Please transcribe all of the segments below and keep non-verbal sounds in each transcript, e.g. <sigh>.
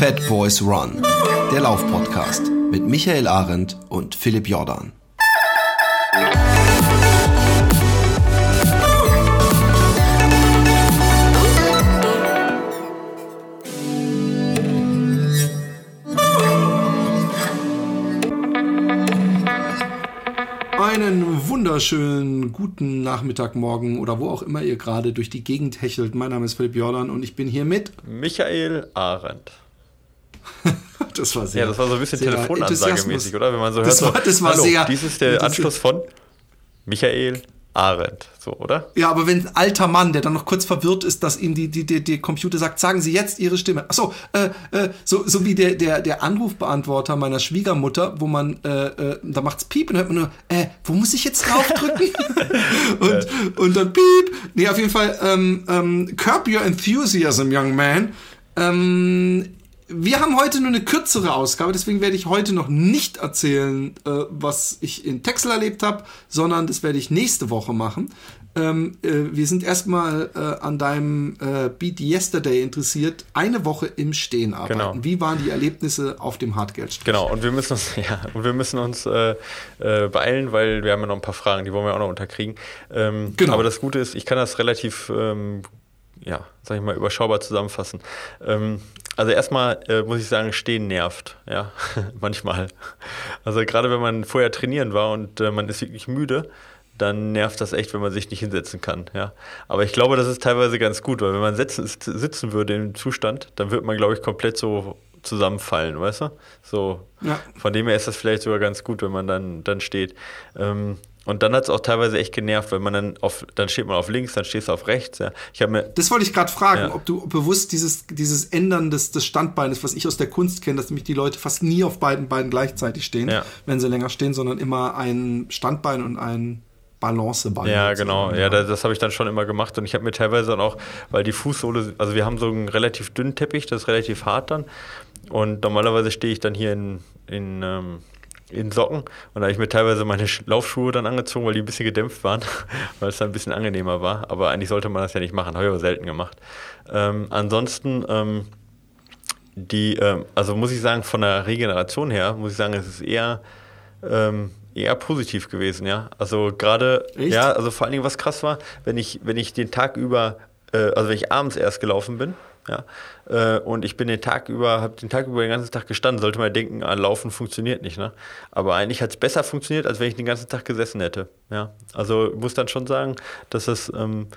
Fat Boys Run, der Laufpodcast mit Michael Arendt und Philipp Jordan. Einen wunderschönen guten Nachmittag, morgen oder wo auch immer ihr gerade durch die Gegend hechelt. Mein Name ist Philipp Jordan und ich bin hier mit Michael Arendt. Das war sehr. Ja, das war so ein bisschen Telefonansagemäßig, oder? Wenn man so hört, das war, das war Hallo, sehr. dies ist der Anschluss von Michael Arendt, so, oder? Ja, aber wenn ein alter Mann, der dann noch kurz verwirrt ist, dass ihm die, die, die, die Computer sagt, sagen Sie jetzt Ihre Stimme. Achso, äh, äh, so, so wie der, der, der Anrufbeantworter meiner Schwiegermutter, wo man, äh, äh, da macht's Piep und hört man nur, äh, wo muss ich jetzt draufdrücken? <laughs> <laughs> und, und dann Piep. Nee, auf jeden Fall, ähm, ähm, Curb Your Enthusiasm, Young Man. Ähm, wir haben heute nur eine kürzere Ausgabe, deswegen werde ich heute noch nicht erzählen, äh, was ich in Texel erlebt habe, sondern das werde ich nächste Woche machen. Ähm, äh, wir sind erstmal äh, an deinem äh, Beat Yesterday interessiert. Eine Woche im Stehen arbeiten. Genau. Wie waren die Erlebnisse auf dem Hartgeldstrich? Genau, und wir müssen uns, <laughs> ja, und wir müssen uns äh, äh, beeilen, weil wir haben ja noch ein paar Fragen, die wollen wir auch noch unterkriegen. Ähm, Genau. Aber das Gute ist, ich kann das relativ, ähm, ja, sag ich mal, überschaubar zusammenfassen. Ähm, also erstmal äh, muss ich sagen, stehen nervt, ja, <laughs> manchmal. Also gerade wenn man vorher trainieren war und äh, man ist wirklich müde, dann nervt das echt, wenn man sich nicht hinsetzen kann, ja. Aber ich glaube, das ist teilweise ganz gut, weil wenn man sitzen, sitzen würde im Zustand, dann wird man, glaube ich, komplett so zusammenfallen, weißt du? So, Ja. von dem her ist das vielleicht sogar ganz gut, wenn man dann, dann steht. Ähm, und dann hat es auch teilweise echt genervt, wenn man dann auf, dann steht man auf links, dann stehst du auf rechts. Ja. Ich mir, Das wollte ich gerade fragen, Ja. ob du bewusst dieses, dieses Ändern des, des Standbeines, was ich aus der Kunst kenne, dass nämlich die Leute fast nie auf beiden Beinen gleichzeitig stehen, Ja. wenn sie länger stehen, sondern immer ein Standbein und ein Balancebein. Ja, sozusagen genau. Ja, das, das habe ich dann schon immer gemacht. Und ich habe mir teilweise dann auch, weil die Fußsohle, also wir haben so einen relativ dünnen Teppich, das ist relativ hart dann. Und normalerweise stehe ich dann hier in, in, ähm, in Socken. Und da habe ich mir teilweise meine Sch- Laufschuhe dann angezogen, weil die ein bisschen gedämpft waren, <laughs> weil es dann ein bisschen angenehmer war. Aber eigentlich sollte man das ja nicht machen, habe ich aber selten gemacht. Ähm, ansonsten, ähm, die, ähm, also muss ich sagen, von der Regeneration her, muss ich sagen, es ist eher, ähm, eher positiv gewesen, ja. Also gerade, ja, also vor allen Dingen, was krass war, wenn ich, wenn ich den Tag über, äh, also wenn ich abends erst gelaufen bin, ja, äh, und ich bin den Tag über, habe den Tag über den ganzen Tag gestanden, sollte man denken, ah, Laufen funktioniert nicht, ne? Aber eigentlich hat es besser funktioniert, als wenn ich den ganzen Tag gesessen hätte, ja. Also muss dann schon sagen, dass das ähm,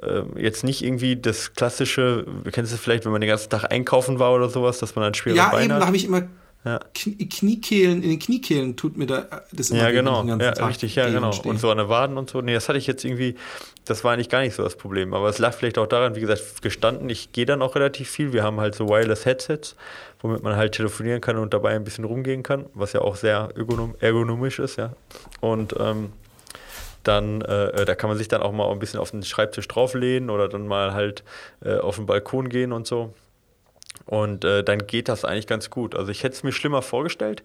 äh, jetzt nicht irgendwie das klassische, kennst du vielleicht, wenn man den ganzen Tag einkaufen war oder sowas, dass man dann schwere Ja, Beine eben, da hat. habe ich immer Ja. Knie- Kniekehlen, in den Kniekehlen tut mir da äh, das immer Ja, genau. den ganzen Ja, Tag richtig, ja, genau. Und so an den Waden und so. Nee, das hatte ich jetzt irgendwie, das war eigentlich gar nicht so das Problem. Aber es lag vielleicht auch daran, wie gesagt, gestanden, ich gehe dann auch relativ viel. Wir haben halt so Wireless-Headsets, womit man halt telefonieren kann und dabei ein bisschen rumgehen kann, was ja auch sehr ergonom ergonomisch ist, ja. Und ähm, dann, äh, da kann man sich dann auch mal ein bisschen auf den Schreibtisch drauflehnen oder dann mal halt äh, auf den Balkon gehen und so. Und äh, dann geht das eigentlich ganz gut. Also ich hätte es mir schlimmer vorgestellt,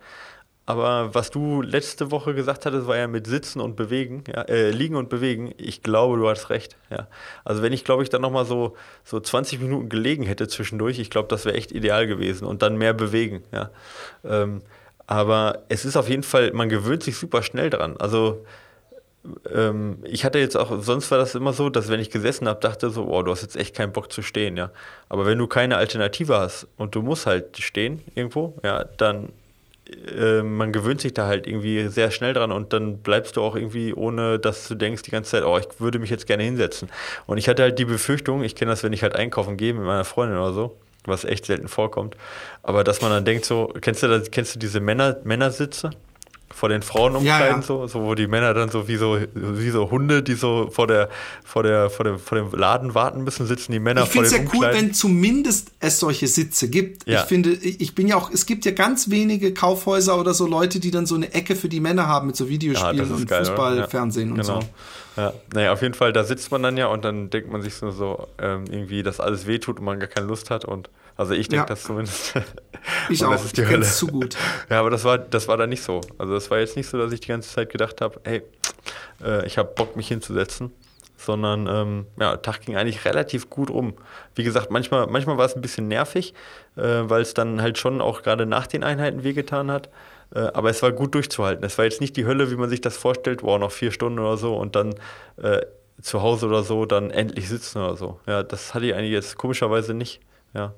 aber was du letzte Woche gesagt hattest, war ja mit Sitzen und Bewegen, ja, äh, Liegen und Bewegen. Ich glaube, du hast recht. Ja. Also wenn ich, glaube ich, dann nochmal so, so 20 Minuten gelegen hätte zwischendurch, ich glaube, das wäre echt ideal gewesen und dann mehr bewegen. Ja. Ähm, aber es ist auf jeden Fall, man gewöhnt sich super schnell dran. Also ähm, ich hatte jetzt auch, sonst war das immer so, dass wenn ich gesessen habe, dachte so, oh, du hast jetzt echt keinen Bock zu stehen, ja. Aber wenn du keine Alternative hast und du musst halt stehen irgendwo, ja, dann äh, man gewöhnt sich da halt irgendwie sehr schnell dran und dann bleibst du auch irgendwie, ohne dass du denkst die ganze Zeit, oh, ich würde mich jetzt gerne hinsetzen. Und ich hatte halt die Befürchtung, ich kenne das, wenn ich halt einkaufen gehe mit meiner Freundin oder so, was echt selten vorkommt, aber dass man dann denkt so, kennst du das, kennst du diese Männer, Männersitze? Vor den Frauen umkleiden, Ja, ja. so, so, wo die Männer dann so wie so, wie so Hunde, die so vor der, vor der, vor dem, vor dem Laden warten müssen, sitzen die Männer Ich vor finde es den ja cool, Umkleiden. wenn zumindest es solche Sitze gibt. Ja. Ich finde, ich ich bin ja auch, es gibt ja ganz wenige Kaufhäuser oder so Leute, die dann so eine Ecke für die Männer haben mit so Ja, Videospielen und geil, Fußball, oder? Ja, Fernsehen und genau. so. Ja, naja, auf jeden Fall, da sitzt man dann ja und dann denkt man sich so, so ähm, irgendwie, dass alles wehtut und man gar keine Lust hat. Und also ich denke Ja. das zumindest. <laughs> Ich auch, das ist die ich Hölle. zu gut. <laughs> Ja, aber das war, das war da nicht so. Also das war jetzt nicht so, dass ich die ganze Zeit gedacht habe, hey, äh, ich habe Bock, mich hinzusetzen. sondern ähm, ja, Tag ging eigentlich relativ gut rum. Wie gesagt, manchmal, manchmal war es ein bisschen nervig, äh, weil es dann halt schon auch gerade nach den Einheiten wehgetan hat. Äh, aber es war gut durchzuhalten. Es war jetzt nicht die Hölle, wie man sich das vorstellt, wow, noch vier Stunden oder so und dann äh, zu Hause oder so dann endlich sitzen oder so. Ja, das hatte ich eigentlich jetzt komischerweise nicht. Ja.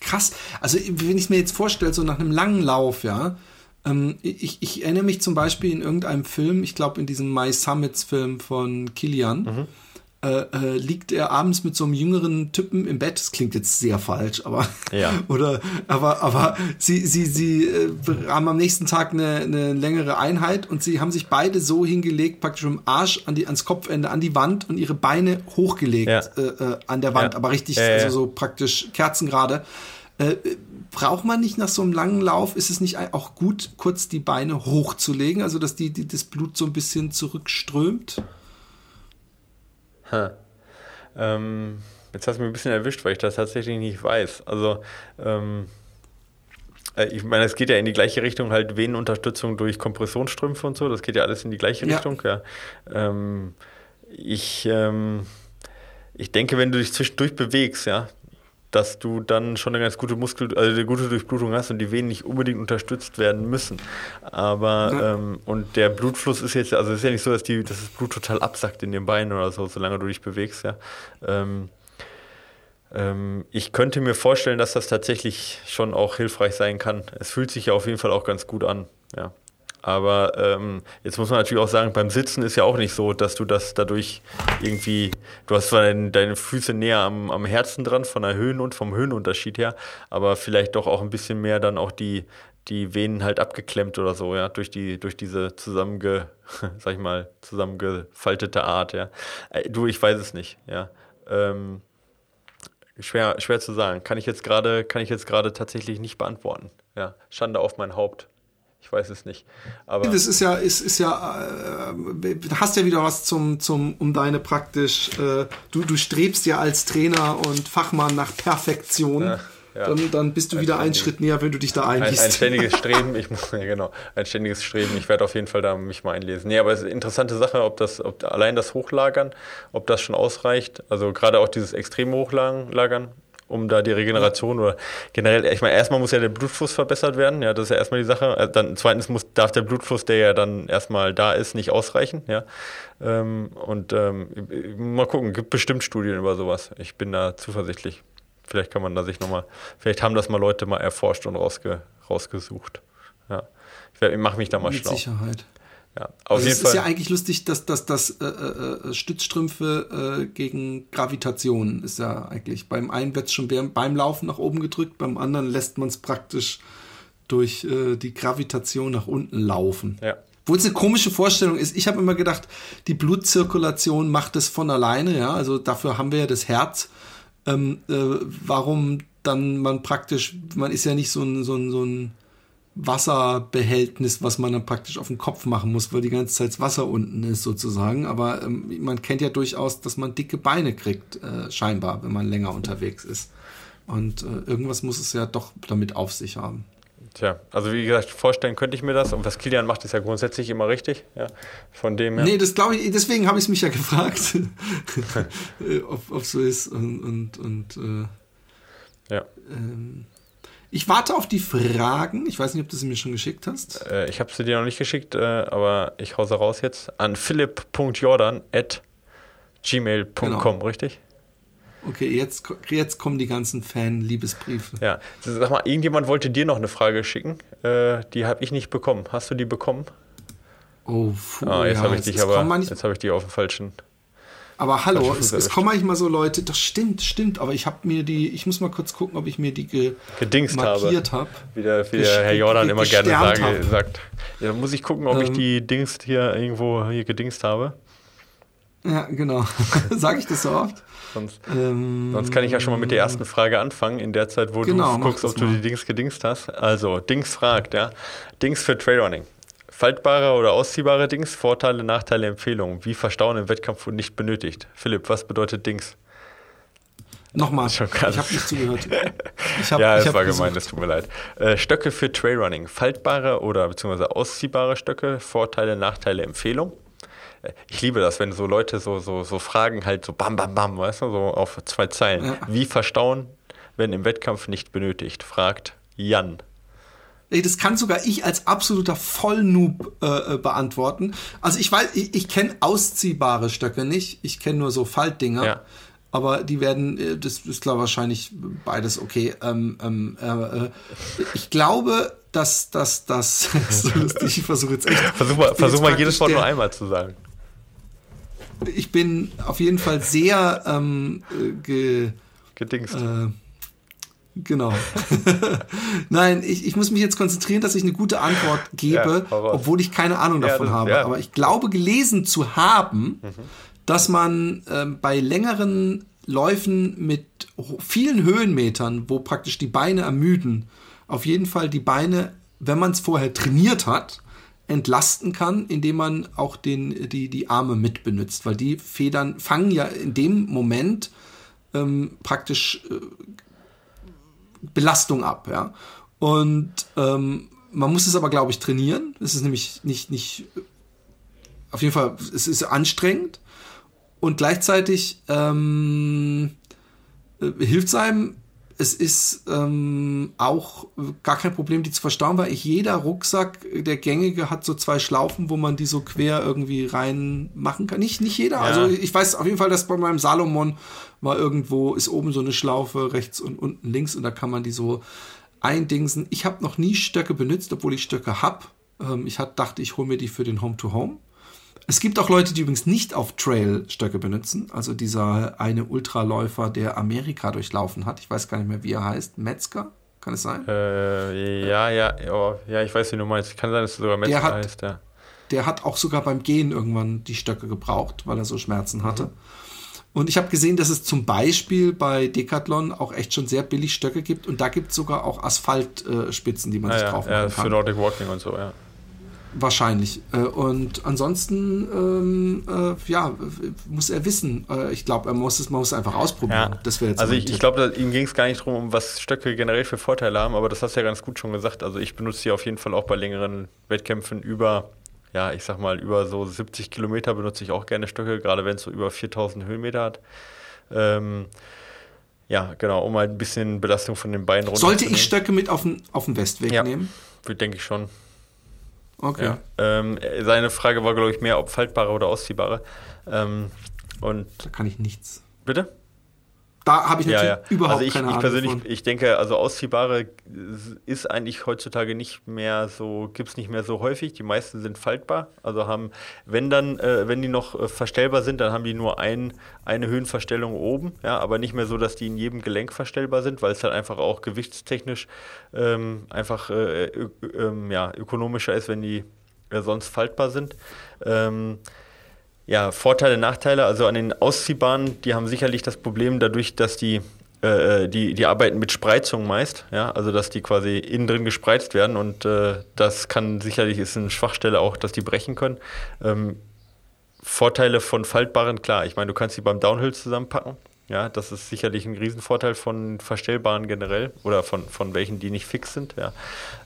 Krass. Also, wenn ich es mir jetzt vorstelle, so nach einem langen Lauf, ja, ähm, ich, ich, erinnere mich zum Beispiel in irgendeinem Film, ich glaube in diesem My Summits Film von Kilian, mhm äh, äh, liegt er abends mit so einem jüngeren Typen im Bett. Das klingt jetzt sehr falsch, aber ja. <laughs> oder aber aber sie sie sie äh, haben am nächsten Tag eine, eine längere Einheit und sie haben sich beide so hingelegt, praktisch im Arsch an die ans Kopfende an die Wand und ihre Beine hochgelegt ja. äh, äh an der Wand, ja. aber richtig also so praktisch kerzengerade. Äh, braucht man nicht nach so einem langen Lauf, ist es nicht auch gut, kurz die Beine hochzulegen, also dass die, die das Blut so ein bisschen zurückströmt? Ähm, jetzt hast du mich ein bisschen erwischt, weil ich das tatsächlich nicht weiß. Also, ähm, äh, ich meine, es geht ja in die gleiche Richtung, halt Venenunterstützung durch Kompressionsstrümpfe und so, das geht ja alles in die gleiche ja. Richtung. Ja. Ähm, ich, ähm, ich denke, wenn du dich zwischendurch bewegst, ja, dass du dann schon eine ganz gute Muskel, also eine gute Durchblutung hast und die Venen nicht unbedingt unterstützt werden müssen. Aber ja. ähm, und der Blutfluss ist jetzt, also es ist ja nicht so, dass, die, dass das Blut total absackt in den Beinen oder so, solange du dich bewegst, ja. Ähm, ähm, ich könnte mir vorstellen, dass das tatsächlich schon auch hilfreich sein kann. Es fühlt sich ja auf jeden Fall auch ganz gut an, ja. Aber ähm, jetzt muss man natürlich auch sagen, beim Sitzen ist ja auch nicht so, dass du das dadurch irgendwie, du hast zwar deine, deine Füße näher am, am Herzen dran von der Höhen und vom Höhenunterschied her, aber vielleicht doch auch ein bisschen mehr dann auch die, die Venen halt abgeklemmt oder so, ja, durch die, durch diese zusammenge, <laughs> sag ich mal, zusammengefaltete Art, ja. Äh, du, ich weiß es nicht, ja. Ähm, schwer, schwer zu sagen. Kann ich jetzt gerade, kann ich jetzt gerade tatsächlich nicht beantworten. Ja, Schande auf mein Haupt. Ich weiß es nicht. Aber das ist ja, ist, ist ja, äh, hast ja wieder was zum, zum, um deine praktisch, äh, du, du strebst ja als Trainer und Fachmann nach Perfektion. Ja, ja. Dann, dann bist du ein wieder einen Schritt näher, wenn du dich da einliest. Ein, ein ständiges <laughs> Streben, ich muss, <laughs> ja, genau, ein ständiges Streben. Ich werde auf jeden Fall da mich mal einlesen. Nee, aber es ist eine interessante Sache, ob das, ob allein das Hochlagern, ob das schon ausreicht. Also gerade auch dieses extreme Hochlagern, um da die Regeneration oder generell, ich meine, erstmal muss ja der Blutfluss verbessert werden, ja, das ist ja erstmal die Sache. Äh, dann zweitens muss, darf der Blutfluss, der ja dann erstmal da ist, nicht ausreichen, ja. Ähm, und ähm, mal gucken, gibt bestimmt Studien über sowas. Ich bin da zuversichtlich. Vielleicht kann man da sich nochmal, vielleicht haben das mal Leute mal erforscht und rausge, rausgesucht. Ja. Ich, ich mache mich da mal Mit schlau. Mit Sicherheit. Ja, auf also jeden es Fall. ist ja eigentlich lustig, dass, dass, dass äh, äh, Stützstrümpfe äh, gegen Gravitation ist ja eigentlich. Beim einen wird es schon beim Laufen nach oben gedrückt, beim anderen lässt man es praktisch durch äh, die Gravitation nach unten laufen. Ja. Wo es eine komische Vorstellung ist. Ich habe immer gedacht, die Blutzirkulation macht es von alleine, ja. Also dafür haben wir ja das Herz. Ähm, äh, warum dann man praktisch, man ist ja nicht so ein, so ein, so ein Wasserbehältnis, was man dann praktisch auf den Kopf machen muss, weil die ganze Zeit das Wasser unten ist sozusagen. Aber ähm, man kennt ja durchaus, dass man dicke Beine kriegt, äh, scheinbar, wenn man länger unterwegs ist. Und äh, irgendwas muss es ja doch damit auf sich haben. Tja, also wie gesagt, vorstellen könnte ich mir das. Und was Kilian macht, ist ja grundsätzlich immer richtig. Ja, von dem her. Nee, das glaube ich, deswegen habe ich es mich ja gefragt, <laughs> <laughs> ob, ob so ist. Und, und, und äh, ja. Ähm, ich warte auf die Fragen. Ich weiß nicht, ob du sie mir schon geschickt hast. Äh, ich habe sie dir noch nicht geschickt, äh, aber ich hause raus jetzt an philipp.jordan at gmail.com, genau. richtig? Okay, jetzt, jetzt kommen die ganzen Fan-Liebesbriefe. Ja, sag mal, irgendjemand wollte dir noch eine Frage schicken. Äh, die habe ich nicht bekommen. Hast du die bekommen? Oh, puh, ah, jetzt ja, habe ich dich aber, jetzt habe ich die auf dem falschen. Aber hallo, es, es kommen manchmal so Leute, das stimmt, stimmt, aber ich habe mir die, ich muss mal kurz gucken, ob ich mir die ge gedingst markiert habe. Hab. Wie der, wie der Herr Jordan immer gerne sage, sagt. Ja, muss ich gucken, ob ähm, ich die Dings hier irgendwo hier gedingst habe. Ja, genau. <laughs> Sage ich das so oft? Sonst, ähm, sonst, kann ich ja schon mal mit der ersten Frage anfangen, in der Zeit, wo genau, du guckst, ob du die Dings gedingst hast. Also, Dings fragt, ja. Dings für Trailrunning. Faltbare oder ausziehbare Dings, Vorteile, Nachteile, Empfehlungen. Wie verstauen im Wettkampf und nicht benötigt. Philipp, was bedeutet Dings? Nochmal, ich habe nicht zugehört. <laughs> Hab, ja, es war gemeint, es tut mir leid. Äh, Stöcke für Trailrunning. Faltbare oder beziehungsweise ausziehbare Stöcke, Vorteile, Nachteile, Empfehlung. äh, ich liebe das, wenn so Leute so, so, so Fragen halt so bam, bam, bam, weißt du, so auf zwei Zeilen. Ja. Wie verstauen, wenn im Wettkampf nicht benötigt? Fragt Jan. Das kann sogar ich als absoluter Vollnoob äh, äh, beantworten. Also ich weiß, ich, ich kenne ausziehbare Stöcke nicht. Ich kenne nur so Faltdinger. Ja. Aber die werden, äh, das ist glaube wahrscheinlich beides okay. Ähm, ähm, äh, äh, ich glaube, dass das, das, <laughs> so lustig. Ich versuche jetzt echt. Versuch mal, versuch mal jedes Wort nur einmal zu sagen. Ich bin auf jeden Fall sehr ähm, äh, ge, gedingst. Äh, Genau. <laughs> Nein, ich, ich muss mich jetzt konzentrieren, dass ich eine gute Antwort gebe, ja, obwohl ich keine Ahnung davon ja, das, habe. Ja. Aber ich glaube, gelesen zu haben, mhm. dass man ähm, bei längeren Läufen mit vielen Höhenmetern, wo praktisch die Beine ermüden, auf jeden Fall die Beine, wenn man es vorher trainiert hat, entlasten kann, indem man auch den, die, die Arme mit benutzt, weil die Federn fangen ja in dem Moment ähm, praktisch äh, Belastung ab, ja. Und ähm, man muss es aber, glaube ich, trainieren. Es ist nämlich nicht, nicht, auf jeden Fall, es ist anstrengend und gleichzeitig ähm, äh, hilft es einem. Es ist ähm, auch gar kein Problem, die zu verstauen, weil jeder Rucksack, der gängige, hat so zwei Schlaufen, wo man die so quer irgendwie rein machen kann. Nicht, nicht jeder. Ja. Also ich weiß auf jeden Fall, dass bei meinem Salomon mal irgendwo ist oben so eine Schlaufe rechts und unten links und da kann man die so eindingsen. Ich habe noch nie Stöcke benutzt, obwohl ich Stöcke habe. Ähm, ich hat, dachte, ich hole mir die für den Home-to-Home. -Home. Es gibt auch Leute, die übrigens nicht auf Trail Stöcke benutzen. Also dieser eine Ultraläufer, der Amerika durchlaufen hat. Ich weiß gar nicht mehr, wie er heißt. Metzger? Kann es sein? Äh, ja, ja, oh, ja, ich weiß, wie du meinst. Kann sein, dass es sogar Metzger hat, heißt, ja. Der hat auch sogar beim Gehen irgendwann die Stöcke gebraucht, weil er so Schmerzen hatte. Mhm. Und ich habe gesehen, dass es zum Beispiel bei Decathlon auch echt schon sehr billig Stöcke gibt. Und da gibt es sogar auch Asphaltspitzen, äh, die man ah, sich ja, drauf machen ja, kann. Für Nordic Walking und so, ja. Wahrscheinlich. Äh, und ansonsten, ähm, äh, ja, muss er wissen. Äh, ich glaube, er muss es, man muss es einfach ausprobieren. Ja. Das jetzt also ich, ich glaube, ihm ging es gar nicht darum, um was Stöcke generell für Vorteile haben, aber das hast du ja ganz gut schon gesagt. Also ich benutze sie auf jeden Fall auch bei längeren Wettkämpfen über ja, ich sag mal, über so 70 Kilometer benutze ich auch gerne Stöcke, gerade wenn es so über 4000 Höhenmeter hat. Ähm, ja, genau, um halt ein bisschen Belastung von den Beinen runter Sollte ich Stöcke mit auf den, auf den Westweg ja, nehmen? Denke ich schon. Okay. Ja. Ähm, seine Frage war, glaube ich, mehr ob faltbare oder ausziehbare. Ähm, und da kann ich nichts. Bitte? Da habe ich natürlich ja, ja. überhaupt also ich, keine ich Ahnung. Persönlich, von. Ich denke, also ausziehbare ist eigentlich heutzutage nicht mehr so, gibt es nicht mehr so häufig. Die meisten sind faltbar. Also haben, wenn dann, äh, wenn die noch äh, verstellbar sind, dann haben die nur ein, eine Höhenverstellung oben, ja, aber nicht mehr so, dass die in jedem Gelenk verstellbar sind, weil es halt einfach auch gewichtstechnisch ähm, einfach äh, ähm, ja, ökonomischer ist, wenn die äh, sonst faltbar sind. Ähm, ja, Vorteile, Nachteile. Also an den Ausziehbahnen, die haben sicherlich das Problem dadurch, dass die äh, äh, die, die arbeiten mit Spreizung meist, ja, also dass die quasi innen drin gespreizt werden und äh, das kann sicherlich ist eine Schwachstelle auch, dass die brechen können. Ähm, Vorteile von faltbaren, klar, ich meine, du kannst die beim Downhill zusammenpacken, ja, das ist sicherlich ein Riesenvorteil von verstellbaren generell oder von, von welchen, die nicht fix sind. Ja.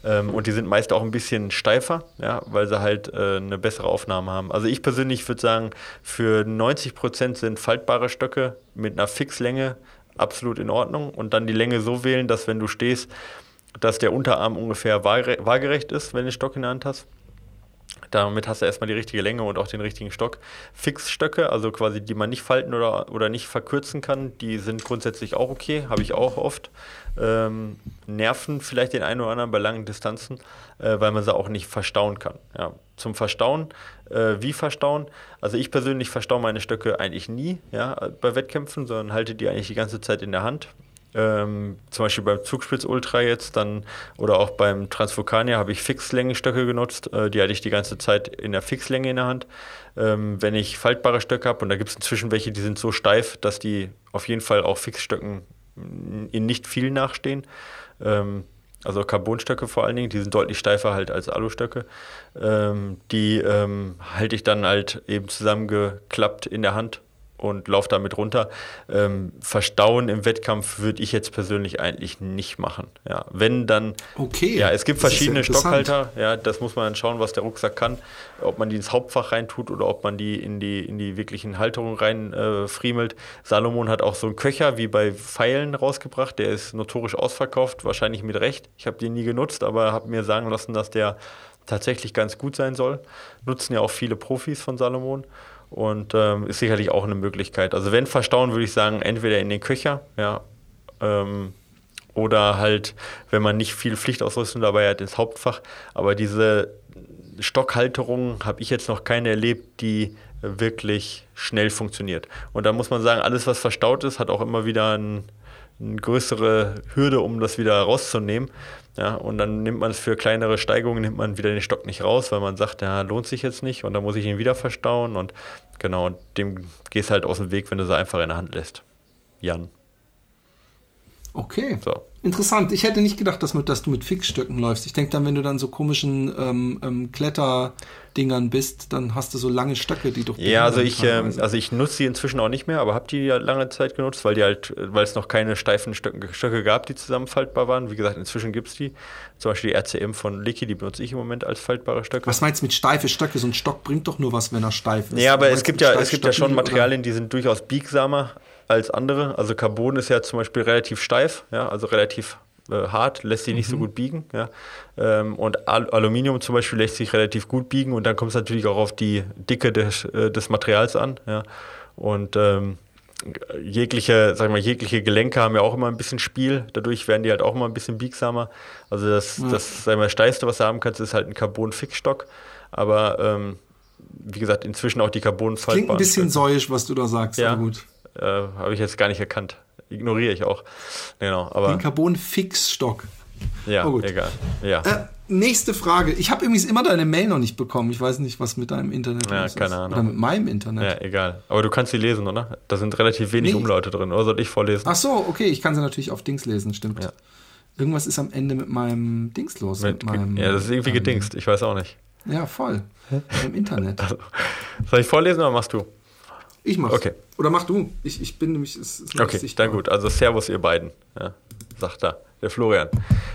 Ähm, und die sind meist auch ein bisschen steifer, ja, weil sie halt äh, eine bessere Aufnahme haben. Also ich persönlich würde sagen, für 90 Prozent sind faltbare Stöcke mit einer Fixlänge absolut in Ordnung. Und dann die Länge so wählen, dass wenn du stehst, dass der Unterarm ungefähr waagerecht ist, wenn du den Stock in der Hand hast. Damit hast du erstmal die richtige Länge und auch den richtigen Stock. Fixstöcke, also quasi die man nicht falten oder, oder nicht verkürzen kann, die sind grundsätzlich auch okay, habe ich auch oft. Ähm, nerven vielleicht den einen oder anderen bei langen Distanzen, äh, weil man sie auch nicht verstauen kann. Ja. Zum Verstauen, äh, wie verstauen? Also ich persönlich verstaue meine Stöcke eigentlich nie ja, bei Wettkämpfen, sondern halte die eigentlich die ganze Zeit in der Hand ähm, zum Beispiel beim Zugspitz Ultra jetzt dann oder auch beim Transvulkanier habe ich Fixlängenstöcke genutzt. Äh, die hatte ich die ganze Zeit in der Fixlänge in der Hand. Ähm, wenn ich faltbare Stöcke habe, und da gibt es inzwischen welche, die sind so steif, dass die auf jeden Fall auch Fixstöcken in nicht viel nachstehen. Ähm, also Carbonstöcke vor allen Dingen, die sind deutlich steifer halt als Alustöcke. Ähm, die ähm, halte ich dann halt eben zusammengeklappt in der Hand und laufe damit runter. Ähm, verstauen im Wettkampf würde ich jetzt persönlich eigentlich nicht machen. Ja, wenn dann. Okay. Ja, es gibt verschiedene ja Stockhalter. Ja, das muss man dann schauen, was der Rucksack kann. Ob man die ins Hauptfach reintut oder ob man die in die, in die wirklichen Halterungen rein äh, friemelt. Salomon hat auch so einen Köcher wie bei Pfeilen rausgebracht. Der ist notorisch ausverkauft, wahrscheinlich mit Recht. Ich habe den nie genutzt, aber habe mir sagen lassen, dass der tatsächlich ganz gut sein soll. Nutzen ja auch viele Profis von Salomon und ähm, ist sicherlich auch eine Möglichkeit. Also wenn verstauen, würde ich sagen, entweder in den Köcher, ja, ähm, oder halt, wenn man nicht viel Pflichtausrüstung dabei hat, ins Hauptfach. Aber diese Stockhalterung habe ich jetzt noch keine erlebt, die wirklich schnell funktioniert. Und da muss man sagen, alles, was verstaut ist, hat auch immer wieder ein, eine größere Hürde, um das wieder rauszunehmen. Ja, und dann nimmt man es für kleinere Steigungen, nimmt man wieder den Stock nicht raus, weil man sagt, ja, lohnt sich jetzt nicht und dann muss ich ihn wieder verstauen und genau, dem gehst halt aus dem Weg, wenn du sie einfach in der Hand lässt. Jan. Okay. So. Interessant. Ich hätte nicht gedacht, dass, mit, dass du mit Fixstöcken läufst. Ich denke dann, wenn du dann so komischen ähm, ähm, Kletterdingern bist, dann hast du so lange Stöcke, die du. Ja, also ich, ähm, also ich nutze die inzwischen auch nicht mehr, aber habe die ja lange Zeit genutzt, weil die halt, weil es noch keine steifen Stöcke, Stöcke gab, die zusammenfaltbar waren. Wie gesagt, inzwischen gibt es die. Zum Beispiel die RCM von Licky, die benutze ich im Moment als faltbare Stöcke. Was meinst du mit steife Stöcke? So ein Stock bringt doch nur was, wenn er steif ist. Ja, aber es gibt ja, es gibt ja schon Materialien, die sind durchaus biegsamer als andere. Also Carbon ist ja zum Beispiel relativ steif, ja, also relativ äh, hart, lässt sich nicht mhm. so gut biegen. Ja. Ähm, und Al Aluminium zum Beispiel lässt sich relativ gut biegen und dann kommt es natürlich auch auf die Dicke des, äh, des Materials an. Ja. Und ähm, jegliche, sag mal, jegliche Gelenke haben ja auch immer ein bisschen Spiel, dadurch werden die halt auch immer ein bisschen biegsamer. Also das, ja. das sag mal, Steifste, was du haben kannst, ist halt ein Carbon-Fixstock. Aber ähm, wie gesagt, inzwischen auch die carbon Klingt ein bisschen säuisch, was du da sagst, ja, gut. Äh, Habe ich jetzt gar nicht erkannt. Ignoriere ich auch. Genau, aber Den Carbon-Fixstock. Ja, oh, egal. Ja. Äh, nächste Frage. Ich habe übrigens immer deine Mail noch nicht bekommen. Ich weiß nicht, was mit deinem Internet ja, ist. keine Ahnung. Oder mit meinem Internet. Ja, egal. Aber du kannst sie lesen, oder? Da sind relativ wenig nee. Umlaute drin. Oder soll ich vorlesen? Ach so, okay. Ich kann sie natürlich auf Dings lesen, stimmt. Ja. Irgendwas ist am Ende mit meinem Dings los. Mit, mit meinem, ja, das ist irgendwie ähm, gedingst. Ich weiß auch nicht. Ja, voll. Im Internet. <laughs> Also, soll ich vorlesen oder machst du? Ich mach's. Okay. Oder mach du. Ich, ich bin nämlich. Es, es okay, dann gut. Also Servus, ihr beiden. Ja, sagt da der Florian.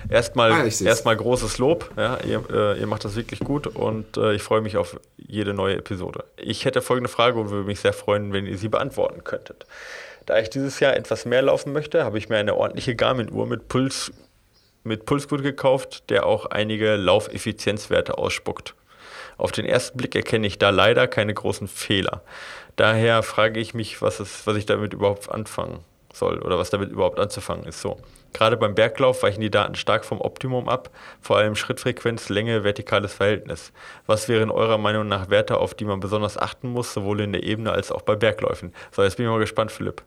Erstmal, ah, erstmal großes Lob. Ja, ihr, äh, ihr macht das wirklich gut und äh, ich freue mich auf jede neue Episode. Ich hätte folgende Frage und würde mich sehr freuen, wenn ihr sie beantworten könntet. Da ich dieses Jahr etwas mehr laufen möchte, habe ich mir eine ordentliche Garmin-Uhr mit Puls mit Pulsgurt gekauft, der auch einige Laufeffizienzwerte ausspuckt. Auf den ersten Blick erkenne ich da leider keine großen Fehler. Daher frage ich mich, was, es, was ich damit überhaupt anfangen soll oder was damit überhaupt anzufangen ist. So. Gerade beim Berglauf weichen die Daten stark vom Optimum ab, vor allem Schrittfrequenz, Länge, vertikales Verhältnis. Was wären eurer Meinung nach Werte, auf die man besonders achten muss, sowohl in der Ebene als auch bei Bergläufen? So, jetzt bin ich mal gespannt, Philipp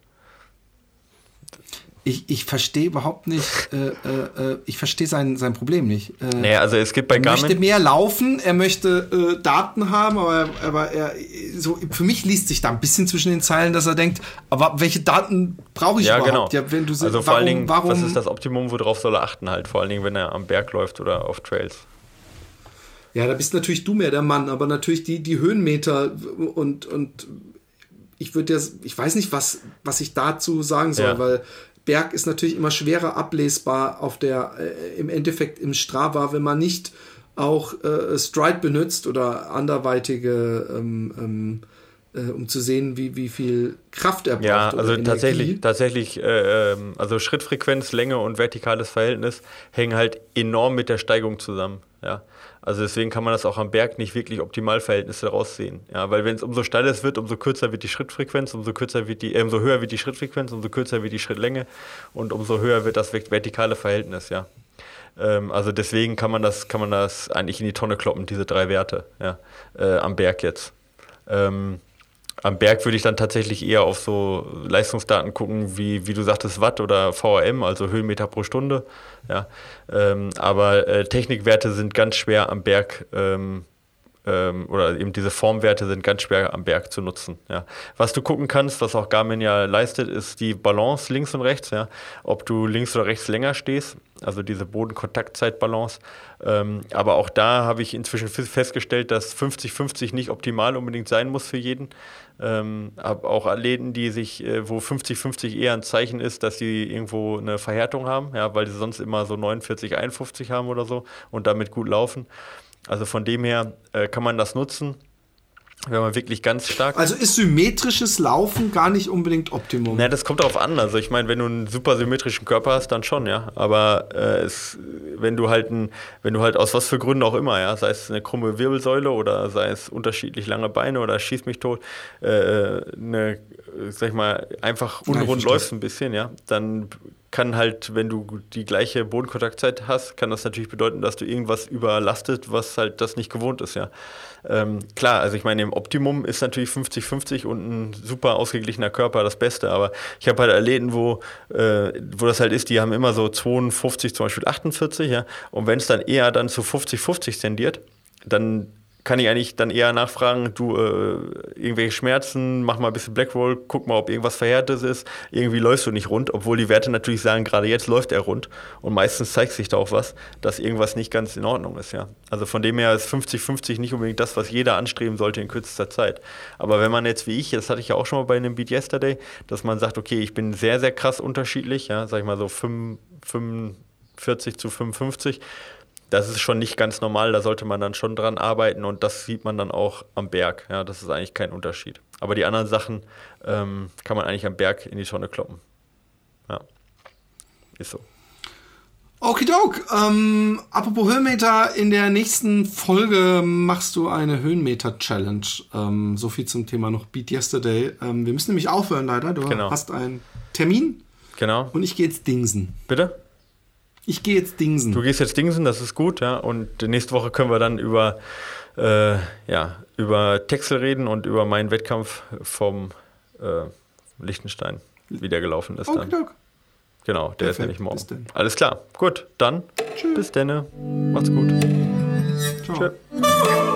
ich, ich verstehe überhaupt nicht, äh, äh, äh, ich verstehe sein, sein Problem nicht. Äh, naja, also es gibt bei Garmin... Er möchte mehr laufen, er möchte äh, Daten haben, aber, aber er, so, für mich liest sich da ein bisschen zwischen den Zeilen, dass er denkt, aber welche Daten brauche ich ja, überhaupt? Genau. Ja, wenn du, also warum, vor allen Dingen, warum, was ist das Optimum, worauf soll er achten halt? Vor allen Dingen, wenn er am Berg läuft oder auf Trails. Ja, da bist natürlich du mehr der Mann, aber natürlich die, die Höhenmeter und, und ich würde jetzt, ich weiß nicht, was, was ich dazu sagen soll, ja. weil Berg ist natürlich immer schwerer ablesbar auf der, äh, im Endeffekt im Strava, wenn man nicht auch äh, Stride benutzt oder anderweitige, ähm, ähm, äh, um zu sehen, wie, wie viel Kraft er braucht. Ja, also tatsächlich, tatsächlich, äh, ähm, also Schrittfrequenz, Länge und vertikales Verhältnis hängen halt enorm mit der Steigung zusammen. Ja. Also deswegen kann man das auch am Berg nicht wirklich Optimalverhältnisse raussehen. Ja, weil wenn es umso steiler es wird, umso kürzer wird die Schrittfrequenz, umso kürzer wird die, äh, umso höher wird die Schrittfrequenz, umso kürzer wird die Schrittlänge und umso höher wird das vertikale Verhältnis, ja. Ähm, also deswegen kann man das, kann man das eigentlich in die Tonne kloppen, diese drei Werte, ja, äh, am Berg jetzt. Ähm, am Berg würde ich dann tatsächlich eher auf so Leistungsdaten gucken, wie, wie du sagtest, Watt oder VRM, also Höhenmeter pro Stunde. Ja. Ähm, aber äh, Technikwerte sind ganz schwer am Berg ähm, ähm, oder eben diese Formwerte sind ganz schwer am Berg zu nutzen. Ja. Was du gucken kannst, was auch Garmin ja leistet, ist die Balance links und rechts. Ja. Ob du links oder rechts länger stehst, also diese Bodenkontaktzeitbalance. Ähm, aber auch da habe ich inzwischen festgestellt, dass 50-50 nicht optimal unbedingt sein muss für jeden. Ähm, habe auch Athleten, die sich, äh, wo 50-50 eher ein Zeichen ist, dass sie irgendwo eine Verhärtung haben, ja, weil sie sonst immer so 49, 51 haben oder so und damit gut laufen. Also von dem her äh, kann man das nutzen wenn man wirklich ganz stark. Also ist symmetrisches Laufen gar nicht unbedingt Optimum. Na, das kommt darauf an. Also ich meine, wenn du einen super symmetrischen Körper hast, dann schon, ja. Aber äh, es, wenn du halt ein, wenn du halt aus was für Gründen auch immer, ja, sei es eine krumme Wirbelsäule oder sei es unterschiedlich lange Beine oder schieß mich tot, äh, eine, sag ich mal, einfach unrund läufst ein bisschen, ja, dann kann halt, wenn du die gleiche Bodenkontaktzeit hast, kann das natürlich bedeuten, dass du irgendwas überlastet, was halt das nicht gewohnt ist, ja. Ähm, klar, also ich meine, im Optimum ist natürlich 50-50 und ein super ausgeglichener Körper das Beste, aber ich habe halt Athleten, wo, äh, wo das halt ist, die haben immer so 52, zum Beispiel 48, ja, und wenn es dann eher dann zu 50-50 tendiert, dann kann ich eigentlich dann eher nachfragen, du, äh, irgendwelche Schmerzen, mach mal ein bisschen Blackroll, guck mal, ob irgendwas Verhärtetes ist. Irgendwie läufst du nicht rund, obwohl die Werte natürlich sagen, gerade jetzt läuft er rund. Und meistens zeigt sich da auch was, dass irgendwas nicht ganz in Ordnung ist, ja. Also von dem her ist 50-50 nicht unbedingt das, was jeder anstreben sollte in kürzester Zeit. Aber wenn man jetzt wie ich, das hatte ich ja auch schon mal bei einem Beat Yesterday, dass man sagt, okay, ich bin sehr, sehr krass unterschiedlich, ja, sag ich mal so 45 zu 55 das ist schon nicht ganz normal, da sollte man dann schon dran arbeiten und das sieht man dann auch am Berg. Ja, das ist eigentlich kein Unterschied. Aber die anderen Sachen ähm, kann man eigentlich am Berg in die Tonne kloppen. Ja, ist so. Okidok, ähm, apropos Höhenmeter, in der nächsten Folge machst du eine Höhenmeter-Challenge. Ähm, so viel zum Thema noch Beat Yesterday. Ähm, wir müssen nämlich aufhören leider. Du genau. hast einen Termin. Genau. Und ich gehe jetzt dingsen. Bitte? Ich gehe jetzt Dingsen. Du gehst jetzt Dingsen, das ist gut, ja. Und nächste Woche können wir dann über, äh, ja, über Texel reden und über meinen Wettkampf vom äh, Liechtenstein, wie der gelaufen ist. Okay, dann. Genau, der Perfekt. ist nämlich morgen. Alles klar, gut, dann Tschö. bis denne. Macht's gut. Ciao. Tschö.